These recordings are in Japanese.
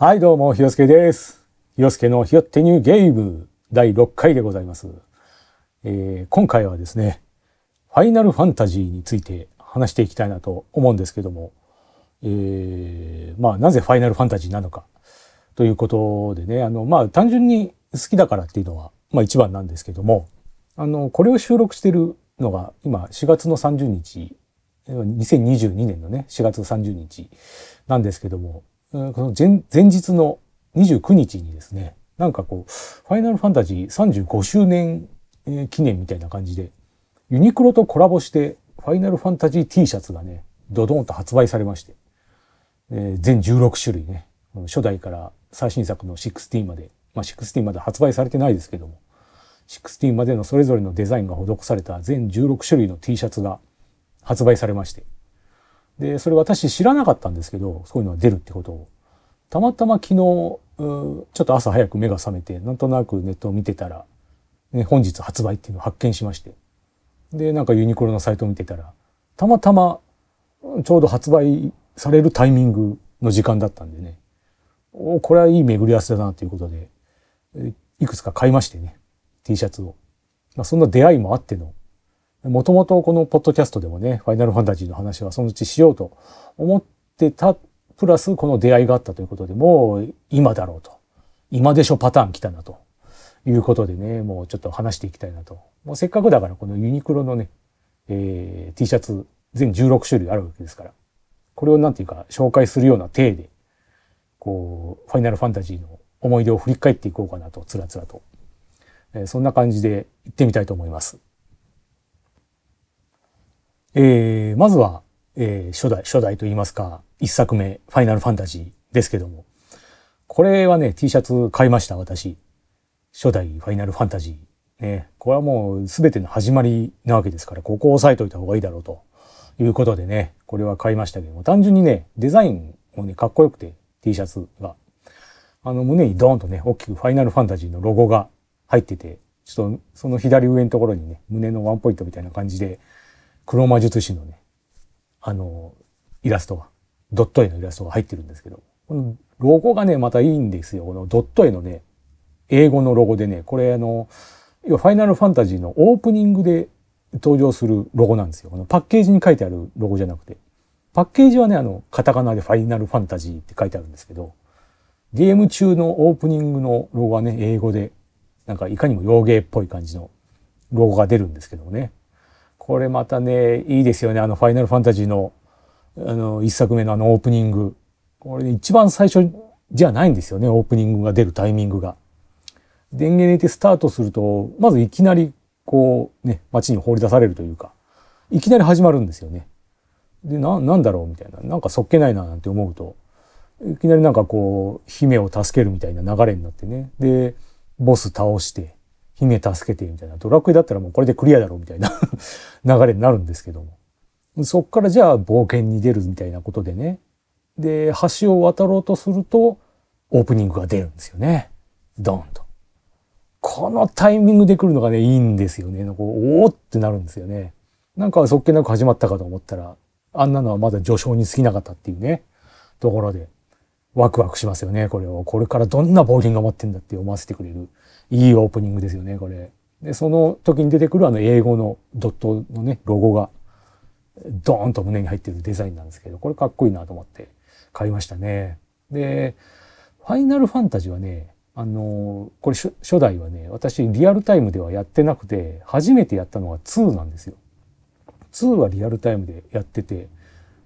はい、どうも、ひよすけです。ひよすけのひよってニューゲーム第6回でございます。えー今回はですね、ファイナルファンタジーについて話していきたいなと思うんですけども、えーまあ、なぜファイナルファンタジーなのかということでね、あの、まあ、単純に好きだからっていうのは、まあ、一番なんですけども、あの、これを収録しているのが、今、4月の30日、2022年のね、4月30日なんですけども、この前前日の29日にですね、なんかこう、ファイナルファンタジー35周年記念みたいな感じで、ユニクロとコラボして、ファイナルファンタジー T シャツがね、ドドンと発売されまして、えー全16種類ね、初代から最新作の16まで、まあ16まで発売されてないですけども、16までのそれぞれのデザインが施された全16種類の T シャツが発売されまして、で、それ私知らなかったんですけど、そういうのが出るってことを。たまたま昨日、ちょっと朝早く目が覚めて、なんとなくネットを見てたら、ね、本日発売っていうのを発見しまして。で、なんかユニクロのサイトを見てたら、たまたまちょうど発売されるタイミングの時間だったんでね、おこれはいい巡り合わせだなということで、いくつか買いましてね、T シャツを。まあ、そんな出会いもあっての、もともとこのポッドキャストでもね、ファイナルファンタジーの話はそのうちしようと思ってた、プラスこの出会いがあったということで、もう今だろうと。今でしょパターン来たなと。いうことでね、もうちょっと話していきたいなと。もうせっかくだからこのユニクロのね、えー T シャツ全16種類あるわけですから、これをなんていうか紹介するような体で、こう、ファイナルファンタジーの思い出を振り返っていこうかなと、つらつらと。えーそんな感じで行ってみたいと思います。えーまずは、えー初代、初代と言いますか、一作目、ファイナルファンタジーですけども、これはね、T シャツ買いました、私。初代ファイナルファンタジー。ね、これはもう全ての始まりなわけですから、ここを押さえといた方がいいだろうということでね、これは買いましたけども、単純にね、デザインもね、かっこよくて、T シャツが。あの、胸にドーンとね、大きくファイナルファンタジーのロゴが入ってて、ちょっとその左上のところにね、胸のワンポイントみたいな感じで、黒魔術師のね、あの、イラストが、ドット絵のイラストが入ってるんですけど、このロゴがね、またいいんですよ。このドット絵のね、英語のロゴでね、これあの、要はファイナルファンタジーのオープニングで登場するロゴなんですよ。このパッケージに書いてあるロゴじゃなくて。パッケージはね、あの、カタカナでファイナルファンタジーって書いてあるんですけど、ゲーム中のオープニングのロゴはね、英語で、なんかいかにも洋芸っぽい感じのロゴが出るんですけどもね。これまたね、いいですよね。あの、ファイナルファンタジーの、あの、一作目のあのオープニング。これね、一番最初じゃないんですよね、オープニングが出るタイミングが。電源入れてスタートすると、まずいきなり、こう、ね、街に放り出されるというか、いきなり始まるんですよね。で、な、なんだろうみたいな。なんかそっけないななんて思うと、いきなりなんかこう、姫を助けるみたいな流れになってね。で、ボス倒して、姫助けてみたいな。ドラクエだったらもうこれでクリアだろうみたいな 流れになるんですけども。そっからじゃあ冒険に出るみたいなことでね。で、橋を渡ろうとすると、オープニングが出るんですよね。ドーンと。このタイミングで来るのがね、いいんですよね。こうおーってなるんですよね。なんかそっけなく始まったかと思ったら、あんなのはまだ序章に過ぎなかったっていうね、ところで、ワクワクしますよね、これを。これからどんな冒険が待ってんだって思わせてくれる、いいオープニングですよね、これ。で、その時に出てくるあの英語のドットのね、ロゴが、ドーンと胸に入ってるデザインなんですけど、これかっこいいなと思って買いましたね。で、ファイナルファンタジーはね、あのこれ初初代はね、私リアルタイムではやってなくて、初めてやったのが2なんですよ。2はリアルタイムでやってて、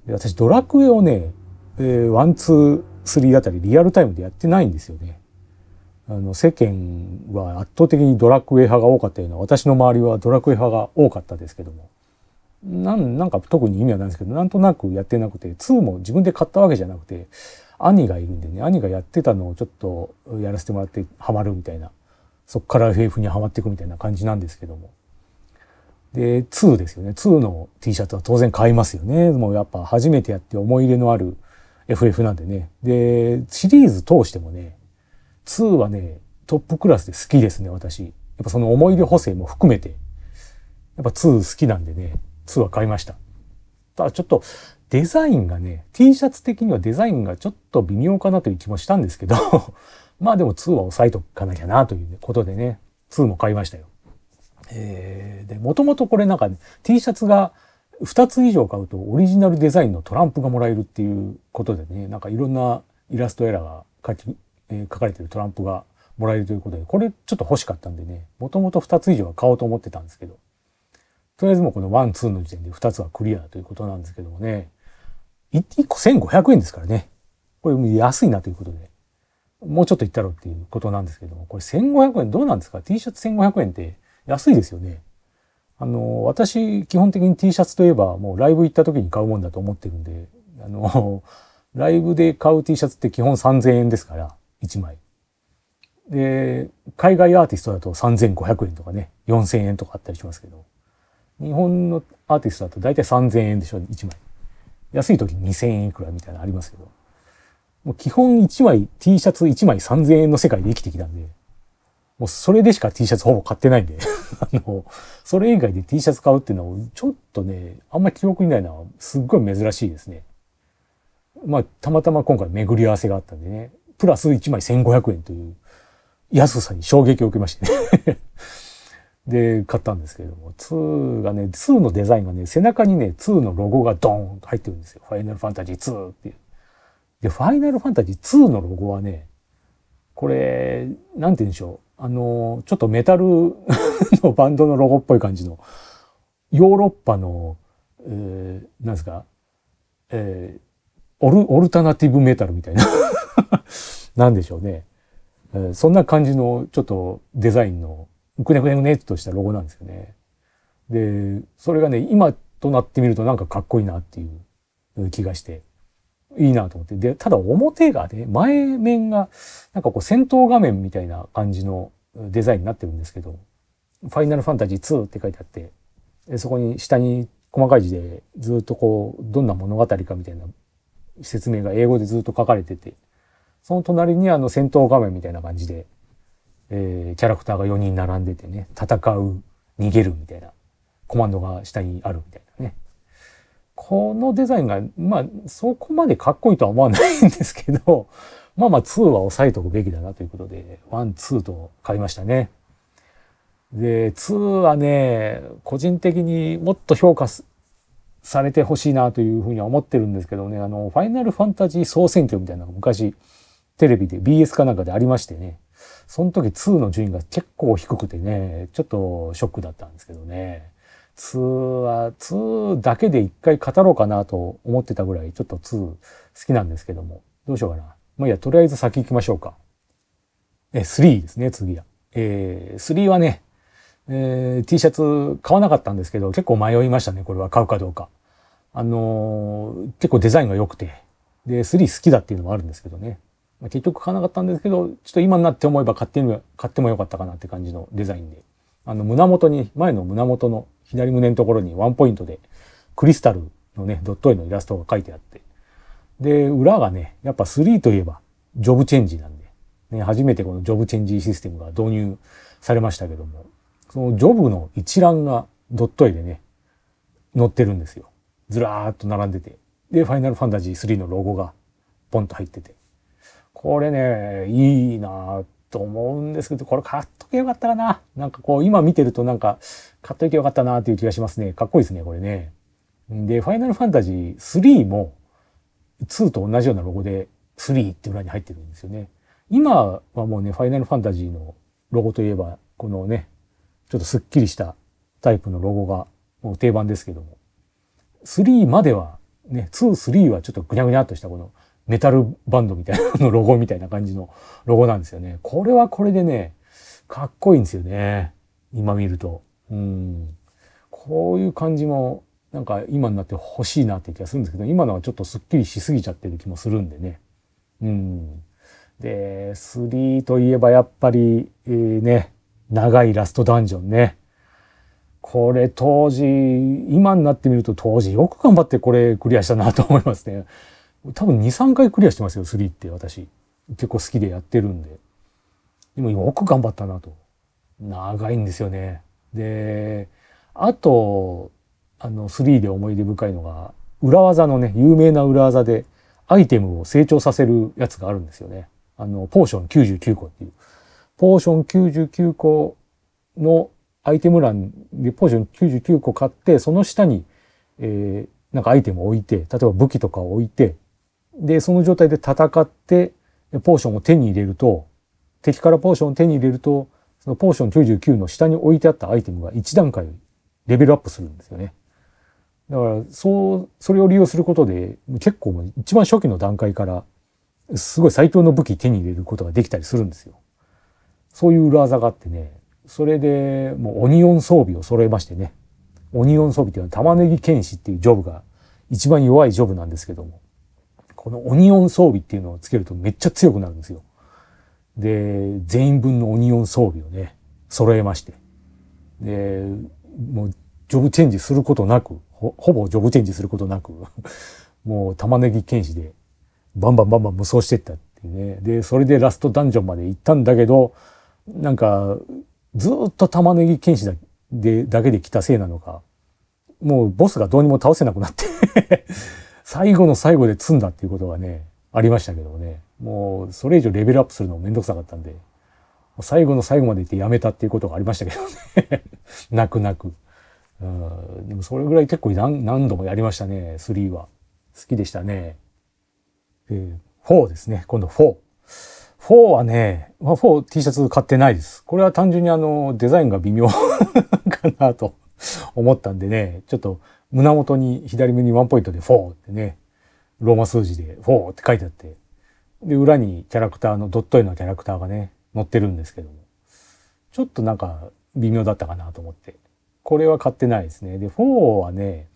で私ドラクエをね、えー、1、2、3あたりリアルタイムでやってないんですよね。あの世間は圧倒的にドラクエ派が多かったような私の周りはドラクエ派が多かったですけども。なんなんか特に意味はないんですけどなんとなくやってなくて2も自分で買ったわけじゃなくて兄がいるんでね兄がやってたのをちょっとやらせてもらってハマるみたいなそっから FF にはまっていくみたいな感じなんですけども。で2ですよね。2の T シャツは当然買いますよね。もうやっぱ初めてやって思い入れのある FF なんでね。でシリーズ通してもね2はね、トップクラスで好きですね、私。やっぱその思い出補正も含めて、やっぱ2好きなんでね、2は買いました。ただちょっと、デザインがね、T シャツ的にはデザインがちょっと微妙かなという気もしたんですけど まあでも2は押さえとかなきゃなということでね、2も買いましたよ。えー、で、もともとこれなんか、ね、T シャツが2つ以上買うとオリジナルデザインのトランプがもらえるっていうことでね、なんかいろんなイラストエラーが書き、え、書かれてるトランプがもらえるということで、これちょっと欲しかったんでね、もともと2つ以上は買おうと思ってたんですけど、とりあえずもうこの1、2の時点で2つはクリアということなんですけどもね、1個1500円ですからね。これ安いなということで、もうちょっといったろうっていうことなんですけども、これ1500円どうなんですか ?T シャツ1500円って安いですよね。あの、私、基本的に T シャツといえばもうライブ行った時に買うもんだと思ってるんで、あの、ライブで買う T シャツって基本3000円ですから、1枚。で、海外アーティストだと3500円とかね、4000円とかあったりしますけど、日本のアーティストだと大体3000円でしょ、1枚。安い時2000円いくらみたいなのありますけど、もう基本1枚 T シャツ1枚3000円の世界で生きてきたんで、もうそれでしか T シャツほぼ買ってないんで あの、それ以外で T シャツ買うっていうのはちょっとね、あんまり記憶にないのはすっごい珍しいですね。まあ、たまたま今回巡り合わせがあったんでね、プラス1枚1500円という安さに衝撃を受けまして で、買ったんですけれども、2がね、2のデザインがね、背中にね、2のロゴがドーンと入ってるんですよ。ファイナルファンタジー2っていう。で、ファイナルファンタジー2のロゴはね、これ、なんて言うんでしょう。あの、ちょっとメタル のバンドのロゴっぽい感じの、ヨーロッパの、えー、なんですか、えー、オル、オルタナティブメタルみたいな なんでしょうね。そんな感じのちょっとデザインのくねくねくねっとしたロゴなんですよね。で、それがね、今となってみるとなんかかっこいいなっていう気がして、いいなと思って。で、ただ表がね、前面が、なんかこう戦闘画面みたいな感じのデザインになってるんですけど、ファイナルファンタジー2って書いてあって、そこに下に細かい字でずっとこう、どんな物語かみたいな説明が英語でずっと書かれてて、その隣にあの戦闘画面みたいな感じで、えー、キャラクターが4人並んでてね、戦う、逃げるみたいな、コマンドが下にあるみたいなね。このデザインが、まあ、そこまでかっこいいとは思わないんですけど、まあまあ2は押さえとくべきだなということで、1、2と買いましたね。で、2はね、個人的にもっと評価されてほしいなというふうには思ってるんですけどね、あの、ファイナルファンタジー総選挙みたいなのが昔テレビで BS かなんかでありましてね、その時2の順位が結構低くてね、ちょっとショックだったんですけどね。2は、2だけで一回語ろうかなと思ってたぐらい、ちょっと2好きなんですけども、どうしようかな。まあいや、とりあえず先行きましょうか。え、3ですね、次は。えー、3はね、えー、T シャツ買わなかったんですけど、結構迷いましたね、これは買うかどうか。あのー、結構デザインが良くて、で、3好きだっていうのもあるんですけどね。まあ、結局買わなかったんですけど、ちょっと今になって思えば買ってみ、買ってもよかったかなって感じのデザインで。あの、胸元に、前の胸元の左胸のところにワンポイントで、クリスタルのね、ドット絵のイラストが書いてあって。で、裏がね、やっぱ3といえば、ジョブチェンジなんで、ね、初めてこのジョブチェンジシステムが導入されましたけども、そのジョブの一覧がドット絵でね、載ってるんですよ。ずらーっと並んでて。で、ファイナルファンタジー3のロゴがポンと入ってて。これね、いいなと思うんですけど、これ買っとけよかったかな。なんかこう、今見てるとなんか、買っとけよかったなっていう気がしますね。かっこいいですね、これね。で、ファイナルファンタジー3も、2と同じようなロゴで、3って裏に入ってるんですよね。今はもうね、ファイナルファンタジーのロゴといえば、このね、ちょっとスッキリしたタイプのロゴがもう定番ですけども、3までは、ね、2、3はちょっとぐにゃぐにゃっとしたこのメタルバンドみたいなのロゴみたいな感じのロゴなんですよね。これはこれでね、かっこいいんですよね。今見ると。うん。こういう感じも、なんか今になって欲しいなって気がするんですけど、今のはちょっとスッキリしすぎちゃってる気もするんでね。うん。で、3といえばやっぱり、えー、ね、長いラストダンジョンね。これ当時、今になってみると当時よく頑張ってこれクリアしたなと思いますね。多分2、3回クリアしてますよ、3って私。結構好きでやってるんで。でもよく頑張ったなと。長いんですよね。で、あと、あの、3で思い出深いのが、裏技のね、有名な裏技で、アイテムを成長させるやつがあるんですよね。あの、ポーション99個っていう。ポーション99個のアイテム欄でポーション99個買って、その下に、えー、なんかアイテムを置いて、例えば武器とかを置いて、で、その状態で戦って、ポーションを手に入れると、敵からポーションを手に入れると、そのポーション99の下に置いてあったアイテムが1段階レベルアップするんですよね。だから、そう、それを利用することで、結構一番初期の段階から、すごい最強の武器手に入れることができたりするんですよ。そういう裏技があってね、それでもうオニオン装備を揃えましてね。オニオン装備っていうのは玉ねぎ剣士っていうジョブが一番弱いジョブなんですけども、このオニオン装備っていうのをつけるとめっちゃ強くなるんですよ。で、全員分のオニオン装備をね、揃えまして。で、もうジョブチェンジすることなく、ほほぼジョブチェンジすることなく、もう玉ねぎ剣士でバンバンバンバン無双してったっていうね。で、それでラストダンジョンまで行ったんだけど、なんか、ずっと玉ねぎ剣士だでだけで来たせいなのか、もうボスがどうにも倒せなくなって最後の最後で積んだっていうことがね、ありましたけどね。もうそれ以上レベルアップするのもめんどくさかったんで、最後の最後まで行ってやめたっていうことがありましたけどね。泣く泣く。うん、でもそれぐらい結構何何度もやりましたね、3は。好きでしたね。えー、4ですね。今度4。4はね、まあ、4T シャツ買ってないです。これは単純にあの、デザインが微妙 かなと思ったんでね、ちょっと胸元に左目にワンポイントで4ってね、ローマ数字で4って書いてあって、で、裏にキャラクターのドット絵のキャラクターがね、載ってるんですけども、ちょっとなんか微妙だったかなと思って、これは買ってないですね。で、4はね、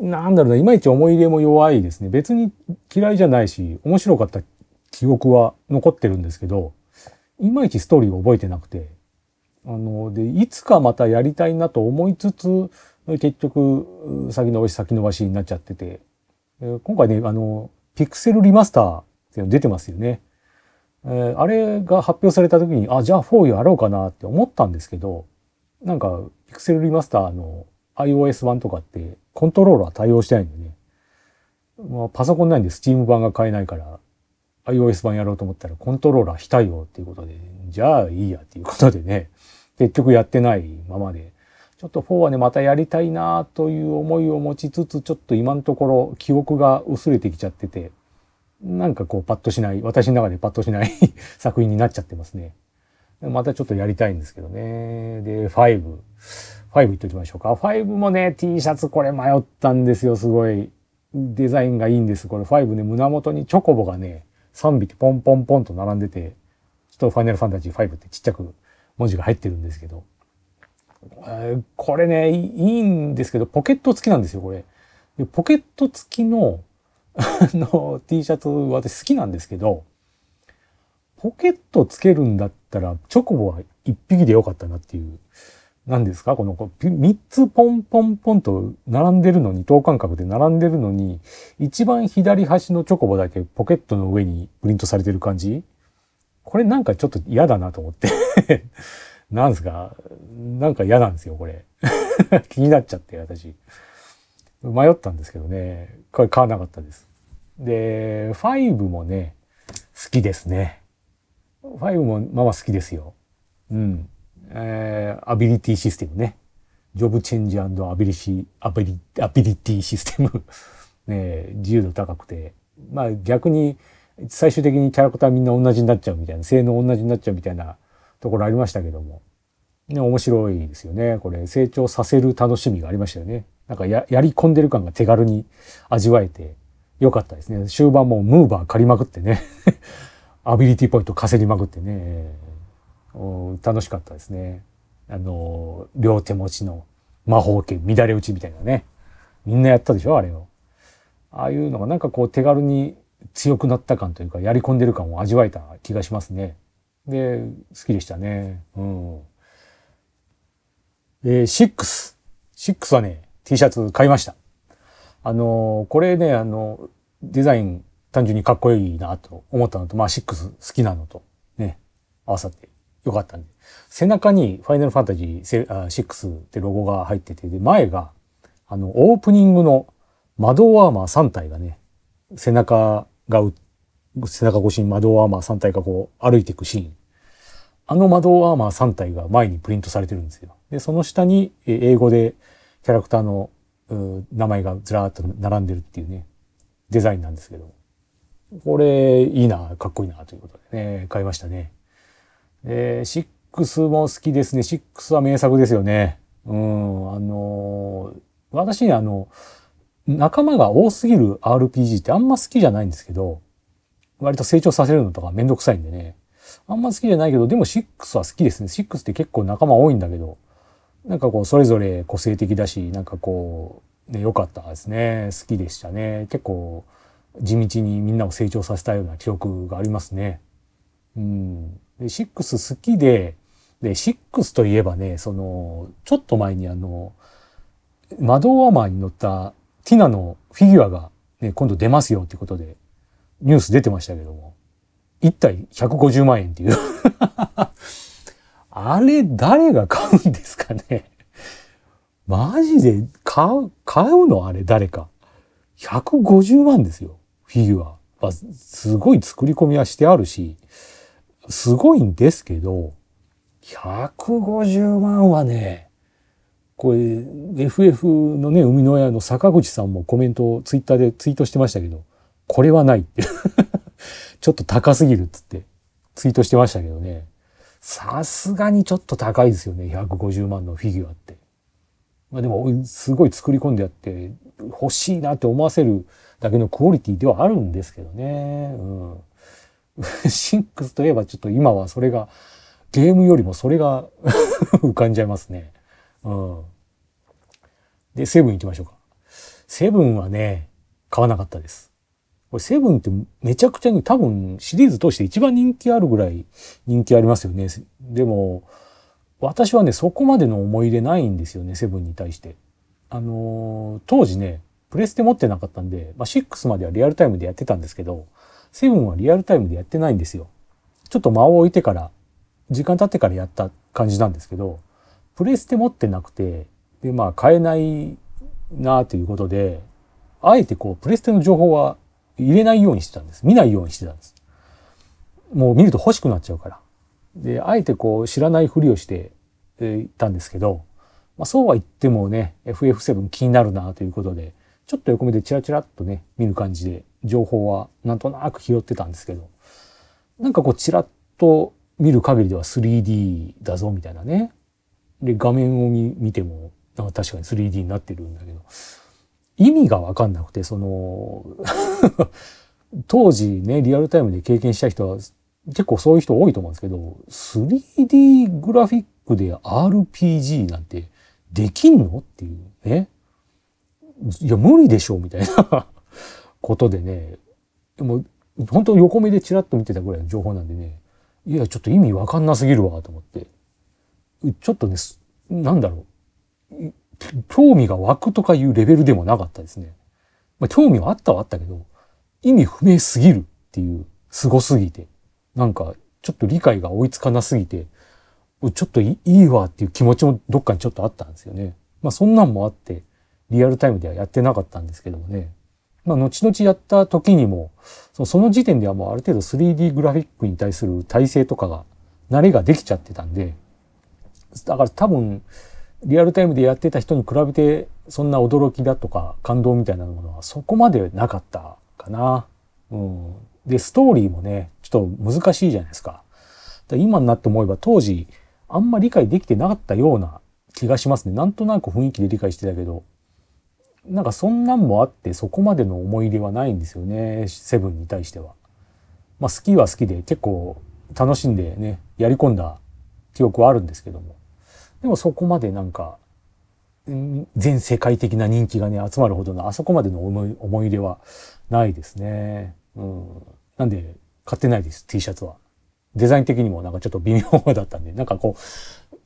なんだろうな、いまいち思い入れも弱いですね。別に嫌いじゃないし、面白かった記憶は残ってるんですけど、いまいちストーリーを覚えてなくて、あの、で、いつかまたやりたいなと思いつつ、結局、先延ばし先延ばしになっちゃってて、今回ね、あの、ピクセルリマスターっていうの出てますよね。えー、あれが発表された時に、あ、じゃあ4やろうかなって思ったんですけど、なんか、ピクセルリマスターの iOS 版とかってコントローラー対応してないんでね。まあ、パソコンないんで Steam 版が買えないから、iOS 版やろうと思ったらコントローラー非対応っていうことで、じゃあいいやっていうことでね、結局やってないままで、ちょっと4はね、またやりたいなという思いを持ちつつ、ちょっと今のところ記憶が薄れてきちゃってて、なんかこうパッとしない、私の中でパッとしない 作品になっちゃってますね。またちょっとやりたいんですけどね。で、5。5言っておきましょうか。5もね、T シャツこれ迷ったんですよ、すごい。デザインがいいんです。これ5ね、胸元にチョコボがね、3匹ポンポンポンと並んでて、ちょっとファイナルファンタジー5ってちっちゃく文字が入ってるんですけど、これね、いいんですけど、ポケット付きなんですよ、これ。でポケット付きの あの T シャツ私好きなんですけど、ポケットつけるんだったら、チョコボは1匹でよかったなっていう。何ですか？この3つポンポンポンと並んでるのに、等間隔で並んでるのに、一番左端のチョコボだけポケットの上にプリントされてる感じ？これなんかちょっと嫌だなと思って。なんすか？なんか嫌なんですよ、これ 気になっちゃって、私。迷ったんですけどね。これ買わなかったです。で、5もね、好きですね。5もまあまあ好きですよ。うん。えー、アビリティシステムね。ジョブチェンジアビリシアビリアビリティシステムね、自由度高くて、まあ逆に最終的にキャラクターみんな同じになっちゃうみたいな、性能同じになっちゃうみたいなところありましたけども、ね、面白いですよね。これ成長させる楽しみがありましたよね。なんかややり込んでる感が手軽に味わえてよかったですね。終盤もムーバー借りまくってねアビリティポイント稼ぎまくってね、楽しかったですね。あの、両手持ちの魔法剣乱れ打ちみたいなね。みんなやったでしょあれを。ああいうのがなんかこう手軽に強くなった感というか、やり込んでる感を味わえた気がしますね。で、好きでしたね。うん。えー、6。6はね、T シャツ買いました。あのこれね、あの、デザイン単純にかっこいいなと思ったのと、まあ6好きなのと、ね、合わさってよかったんで。背中にファイナルファンタジー6ってロゴが入ってて、で、前が、あの、オープニングの窓アーマー3体がね、背中が、背中越しに窓アーマー3体がこう歩いていくシーン。あの窓アーマー3体が前にプリントされてるんですよ。で、その下に英語でキャラクターの名前がずらーっと並んでるっていうね、デザインなんですけど。これ、いいな、かっこいいな、ということでね、買いましたね。えー、6も好きですね。6は名作ですよね。うん、あのー、私ね、あの、仲間が多すぎる RPG ってあんま好きじゃないんですけど、割と成長させるのとかめんどくさいんでね。あんま好きじゃないけど、でも6は好きですね。6って結構仲間多いんだけど、なんかこう、それぞれ個性的だし、なんかこう、ね、良かったですね。好きでしたね。結構、地道にみんなを成長させたような記憶がありますね。うん。で、6好きで、で、6といえばね、その、ちょっと前にあの、マドーマーに乗ったティナのフィギュアがね、今度出ますよってことで、ニュース出てましたけども、1体150万円っていう あれ、誰が買うんですかねマジで買う、買うのあれ誰か。150万ですよ。フィギュア。まあ、すごい作り込みはしてあるし、すごいんですけど、150万はね、これ、FF のね、生みの親の坂口さんもコメントをツイッターでツイートしてましたけど、これはないって ちょっと高すぎるっつってツイートしてましたけどね。さすがにちょっと高いですよね、150万のフィギュアって。まあでも、すごい作り込んであって、欲しいなって思わせるだけのクオリティではあるんですけどね。うん。シンクスといえばちょっと今はそれが、ゲームよりもそれが 浮かんじゃいますね。うん。で、セブン行きましょうか。セブンはね、買わなかったです。これセブンってめちゃくちゃに多分シリーズ通して一番人気あるぐらい人気ありますよね。でも、私はね、そこまでの思い入れないんですよね、セブンに対して。あのー、当時ね、プレステ持ってなかったんで、まあ、6まではリアルタイムでやってたんですけど、セブンはリアルタイムでやってないんですよ。ちょっと間を置いてから、時間経ってからやった感じなんですけど、プレステ持ってなくて、で、まあ買えないなということで、あえてこう、プレステの情報は入れないようにしてたんです。見ないようにしてたんです。もう見ると欲しくなっちゃうから。で、あえてこう、知らないふりをしていったんですけど、まあそうは言ってもね、FF7 気になるなということで、ちょっと横目でチラチラっとね、見る感じで、情報はなんとなく拾ってたんですけど、なんかこうチラッと見る限りでは 3D だぞみたいなね。で、画面を見ても、確かに 3D になってるんだけど、意味がわかんなくて、その 当時ね、リアルタイムで経験した人は結構そういう人多いと思うんですけど、3D グラフィックで RPG なんてできんのっていうね。いや、無理でしょみたいな ことでね、でも本当横目でチラッと見てたぐらいの情報なんでね、いや、ちょっと意味わかんなすぎるわと思って。ちょっとね、なんだろう。興味が湧くとかいうレベルでもなかったですね。まあ、興味はあったはあったけど、意味不明すぎるっていう、凄すぎて。なんか、ちょっと理解が追いつかなすぎて、ちょっといいわっていう気持ちもどっかにちょっとあったんですよね。まあそんなんもあって、リアルタイムではやってなかったんですけどもね。まあ後々やった時にも、その時点ではもうある程度 3D グラフィックに対する体制とかが、慣れができちゃってたんで、だから多分、リアルタイムでやってた人に比べて、そんな驚きだとか感動みたいなものはそこまでなかったかな。うん。で、ストーリーもね、ちょっと難しいじゃないですか。か今になって思えば当時、あんま理解できてなかったような気がしますね。なんとなく雰囲気で理解してたけど、なんかそんなんもあってそこまでの思い入れはないんですよね、セブンに対しては。まあ好きは好きで結構楽しんでね、やり込んだ記憶はあるんですけども。でもそこまでなんか、全世界的な人気がね、集まるほどのあそこまでの思い思い入れはないですね。うん。なんで、買ってないです、T シャツは。デザイン的にもなんかちょっと微妙だったんで、なんかこ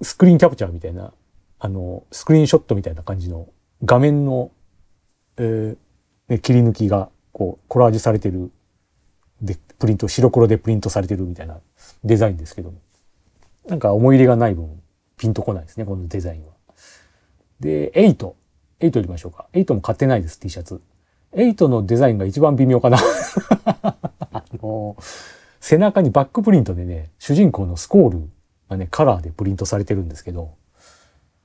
う、スクリーンキャプチャーみたいな、あの、スクリーンショットみたいな感じの画面の、えー、ね、切り抜きが、こう、コラージュされてる、で、プリント、白黒でプリントされてるみたいなデザインですけども。なんか思い入れがない分、ピンとこないですね、このデザインは。で、8。8いきましょうか。8も買ってないです、T シャツ。8のデザインが一番微妙かな あの、背中にバックプリントでね、主人公のスコールがね、カラーでプリントされてるんですけど、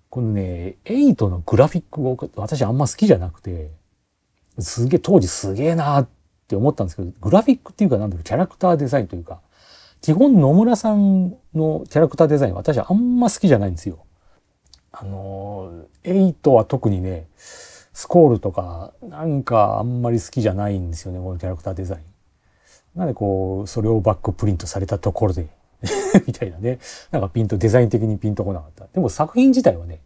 このね、8のグラフィックを私あんま好きじゃなくて、すげえ、当時すげえなーって思ったんですけど、グラフィックっていうかなんだろう、キャラクターデザインというか、基本野村さんのキャラクターデザイン私はあんま好きじゃないんですよ。あの、8は特にね、スコールとかなんかあんまり好きじゃないんですよね、このキャラクターデザイン。なんでこう、それをバックプリントされたところで みたいなね。なんかピンと、デザイン的にピンとこなかった。でも作品自体はね、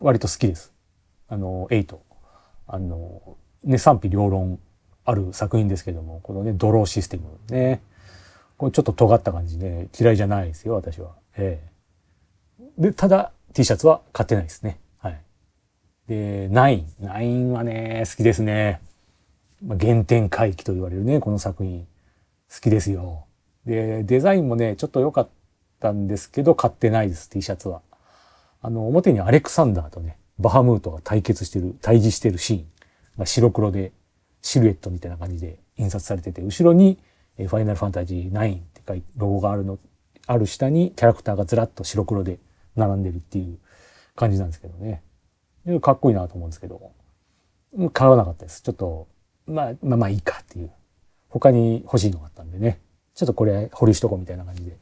割と好きです。あの、8。あの、ね、賛否両論ある作品ですけども、このね、ドローシステムね。これちょっと尖った感じで嫌いじゃないですよ、私は。ええ。で、ただ T シャツは買ってないですね。はい。で、9。9はね、好きですね。まあ、原点回帰と言われるね、この作品。好きですよ。で、デザインもね、ちょっと良かったんですけど、買ってないです、T シャツは。あの、表にアレクサンダーとね、バハムートが対決してる、対峙してるシーンが白黒で、シルエットみたいな感じで印刷されてて、後ろに、ファイナルファンタジー9って書いて、ロゴがあるの、ある下にキャラクターがずらっと白黒で並んでるっていう感じなんですけどね。かっこいいなと思うんですけど、買わなかったです。ちょっと、まあ、まあまあいいかっていう。他に欲しいのがあったんでね。ちょっとこれ保留しとこうみたいな感じで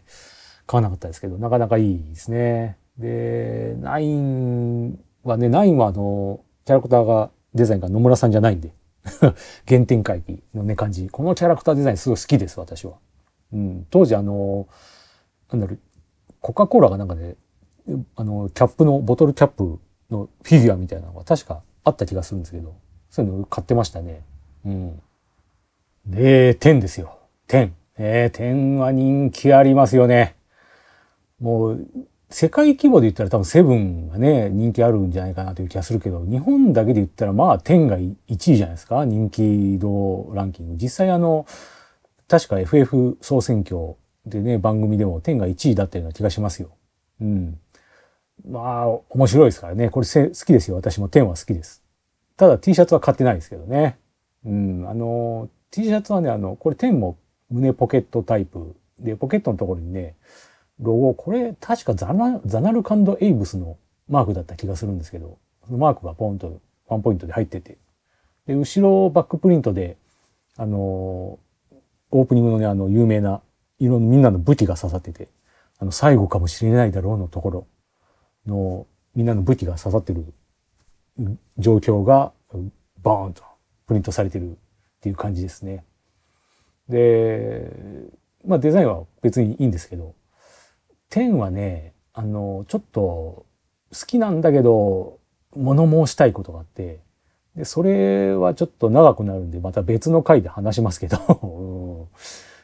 買わなかったですけど、なかなかいいですね。で、9はね、9はあの、キャラクターが、デザインが野村さんじゃないんで、原点回帰のね、感じ。このキャラクターデザインすごい好きです、私は。うん。当時あの、なんだろう、コカ・コーラがなんかね、あの、キャップの、ボトルキャップのフィギュアみたいなのが確かあった気がするんですけど、そういうの買ってましたね。うん。で、10ですよ。10。えー、10は人気ありますよね。もう、世界規模で言ったら多分セブンがね、人気あるんじゃないかなという気がするけど、日本だけで言ったらまあ10が1位じゃないですか人気度ランキング。実際あの、確か FF 総選挙でね、番組でも10が1位だったような気がしますよ。うん。まあ、面白いですからね。これ好きですよ。私も10は好きです。ただ T シャツは買ってないですけどね。うん。あの、T シャツはね、あの、これ10も胸ポケットタイプで、ポケットのところにね、ロゴ、これ確かザナザナルカンド・エイブスのマークだった気がするんですけど、そのマークがポンとワンポイントで入ってて、で、後ろバックプリントで、あの、オープニングのね、あの、有名な、いろんなみんなの武器が刺さってて、あの、最後かもしれないだろうのところの、みんなの武器が刺さってる状況が、バーンとプリントされてるっていう感じですね。で、まあデザインは別にいいんですけど、10はね、あの、ちょっと好きなんだけど、物申したいことがあって、で、それはちょっと長くなるんで、また別の回で話しますけど、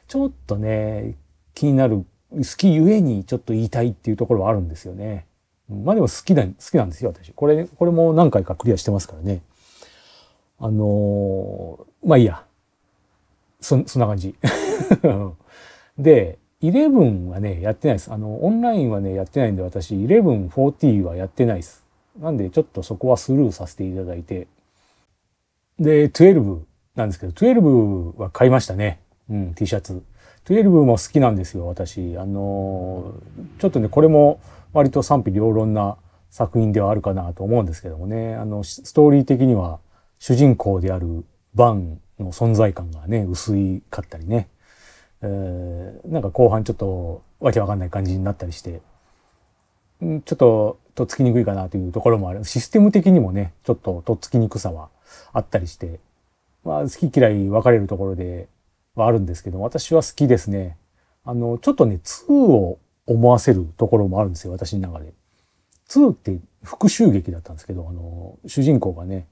ちょっとね、気になる、好きゆえにちょっと言いたいっていうところはあるんですよね。まあでも好きだ、好きなんですよ、私。これ、これも何回かクリアしてますからね。あのまあいいや。そ、そんな感じ。で、11はね、やってないです。あの、オンラインはね、やってないんで、私、11、40はやってないです。なんで、ちょっとそこはスルーさせていただいて。で、12なんですけど、12は買いましたね。うん、T シャツ。12も好きなんですよ、私。あのちょっとね、これも割と賛否両論な作品ではあるかなと思うんですけどもね。あの、ストーリー的には主人公であるバンの存在感がね、薄いかったりね。えー、なんか後半ちょっとわけわかんない感じになったりして、ちょっととっつきにくいかなというところもある。システム的にもね、ちょっととっつきにくさはあったりして、まあ好き嫌い分かれるところではあるんですけど、私は好きですね。あの、ちょっとね、2を思わせるところもあるんですよ、私の中で。2って復讐劇だったんですけど、あの、主人公がね、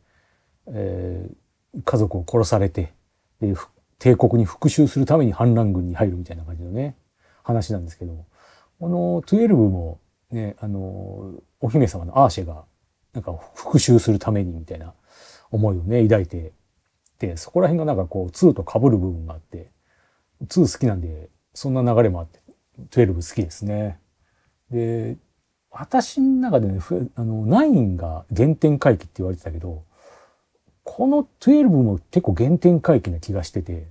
えー、家族を殺されて、で、帝国に復讐するために反乱軍に入るみたいな感じのね、話なんですけど、この12もね、あの、お姫様のアーシェが、なんか復讐するためにみたいな思いをね、抱いて、で、そこら辺がなんかこう、2と被る部分があって、2好きなんで、そんな流れもあって、12好きですね。で、私の中でね、あの、9が原点回帰って言われてたけど、この12も結構原点回帰な気がしてて、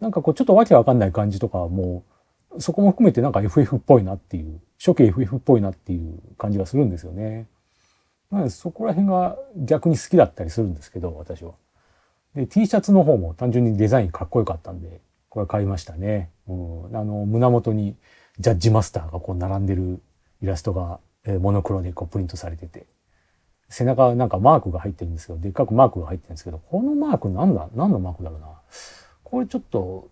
なんかこうちょっとわけわかんない感じとかもう、そこも含めてなんか FF っぽいなっていう、初期 FF っぽいなっていう感じがするんですよね。なのでそこら辺が逆に好きだったりするんですけど、私は。で、T シャツの方も単純にデザインかっこよかったんで、これ買いましたね。うん、あの、胸元にジャッジマスターがこう並んでるイラストが、えー、モノクロでこうプリントされてて、背中なんかマークが入ってるんですけど、でっかくマークが入ってるんですけど、このマークなんだ何のマークだろうな。これちょっと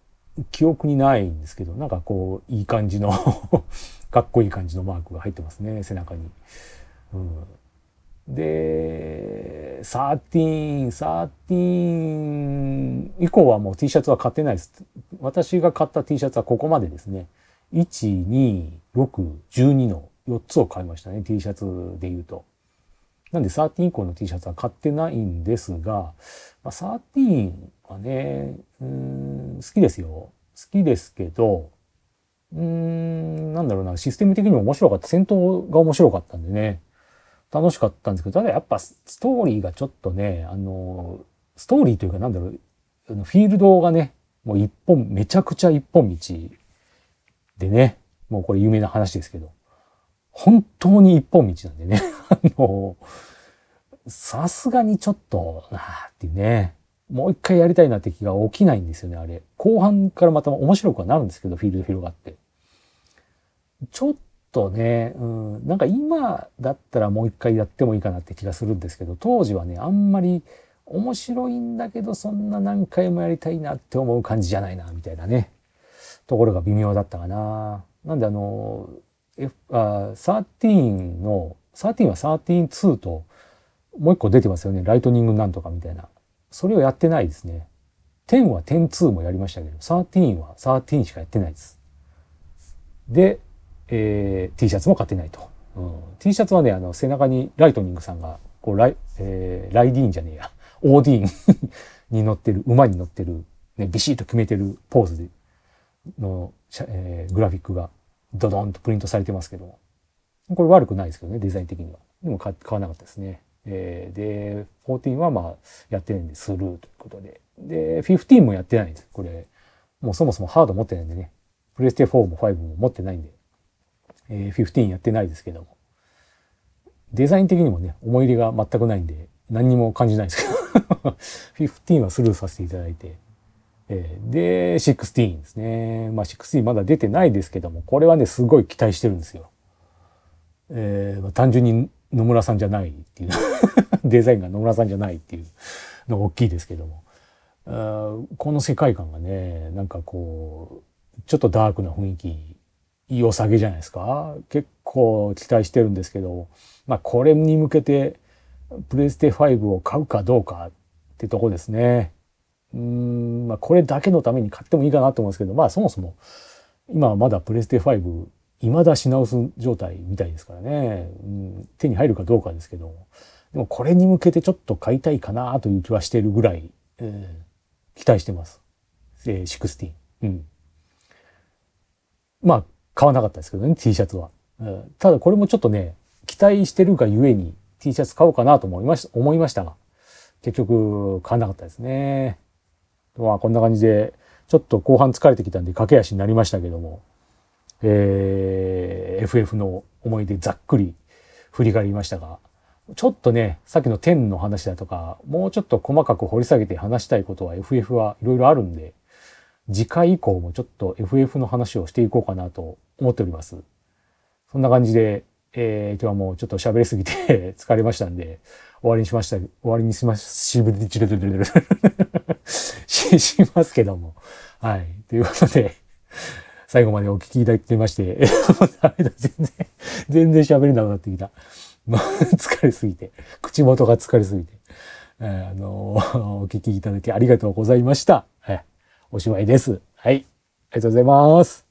記憶にないんですけど、なんかこう、いい感じの かっこいい感じのマークが入ってますね、背中に。うん、で、13、13以降はもう T シャツは買ってないです。私が買った T シャツはここまでですね。1、2、6、12の4つを買いましたね。T シャツで言うと。なんで13以降の T シャツは買ってないんですが、まあ、13はね、うん、好きですよ。好きですけど、うん、なんだろうな、システム的にも面白かった。戦闘が面白かったんでね。楽しかったんですけど、ただやっぱストーリーがちょっとね、あの、ストーリーというかなんだろう、フィールドがね、もう一本、めちゃくちゃ一本道でね、もうこれ有名な話ですけど、本当に一本道なんでね、あの、さすがにちょっとなあっていうね、もう一回やりたいなって気が起きないんですよね、あれ。後半からまた面白くはなるんですけど、フィールド広がって。ちょっとね、うん、なんか今だったらもう一回やってもいいかなって気がするんですけど、当時はね、あんまり面白いんだけど、そんな何回もやりたいなって思う感じじゃないな、みたいなね、ところが微妙だったかな。なんであの、F、あ13の、13は13-2と、もう一個出てますよね。ライトニングなんとかみたいな。それをやってないですね。10は10-2もやりましたけど、13は13しかやってないです。で、えー、T シャツも買ってないと。うん、T シャツはね、あの、背中にライトニングさんが、こう、ライ、えー、ライディーンじゃねえや、オーディーン に乗ってる、馬に乗ってる、ね、ビシッと決めてるポーズで、の、えー、グラフィックがドドンとプリントされてますけども。これ悪くないですけどね、デザイン的には。でも買わなかったですね。えー、で、14はまあ、やってないんでスルーということで。で、15もやってないんです。これ、もうそもそもハード持ってないんでね。プレステ4も5も持ってないんで。えー、15やってないですけども。デザイン的にもね、思い入れが全くないんで、何にも感じないですけど 15はスルーさせていただいて。えー、で、16ですね。まあ16まだ出てないですけども、これはね、すごい期待してるんですよ。えー、単純に野村さんじゃないっていう デザインが野村さんじゃないっていうのが大きいですけども。この世界観がね、なんかこう、ちょっとダークな雰囲気良さげじゃないですか。結構期待してるんですけど、まあこれに向けてプレステ5を買うかどうかってとこですね。うん、まあこれだけのために買ってもいいかなと思うんですけど、まあそもそも今はまだプレステ5未だ品薄状態みたいですからね、うん、手に入るかどうかですけど、でもこれに向けてちょっと買いたいかなという気はしてるぐらい、えー、期待してます。えー、16。うん。まあ買わなかったですけどね、T シャツは。ただこれもちょっとね、期待してるがゆえに T シャツ買おうかなと思いました、思いましたが、結局買わなかったですね。まあこんな感じで、ちょっと後半疲れてきたんで駆け足になりましたけども、えー、FF の思い出ざっくり振り返りましたが、ちょっとね、さっきの10の話だとか、もうちょっと細かく掘り下げて話したいことは FF はいろいろあるんで、次回以降もちょっと FF の話をしていこうかなと思っております。そんな感じで、えー、今日はもうちょっと喋りすぎて 疲れましたんで、終わりにしました。終わりにしまし、しぶり、し、しますけども。はい。ということで、最後までお聞きいただきまして、ダメだ、全然、全然喋れなくなってきた。疲れすぎて、口元が疲れすぎて、えあの、お聞きいただきありがとうございました。おしまいです。はい。ありがとうございます。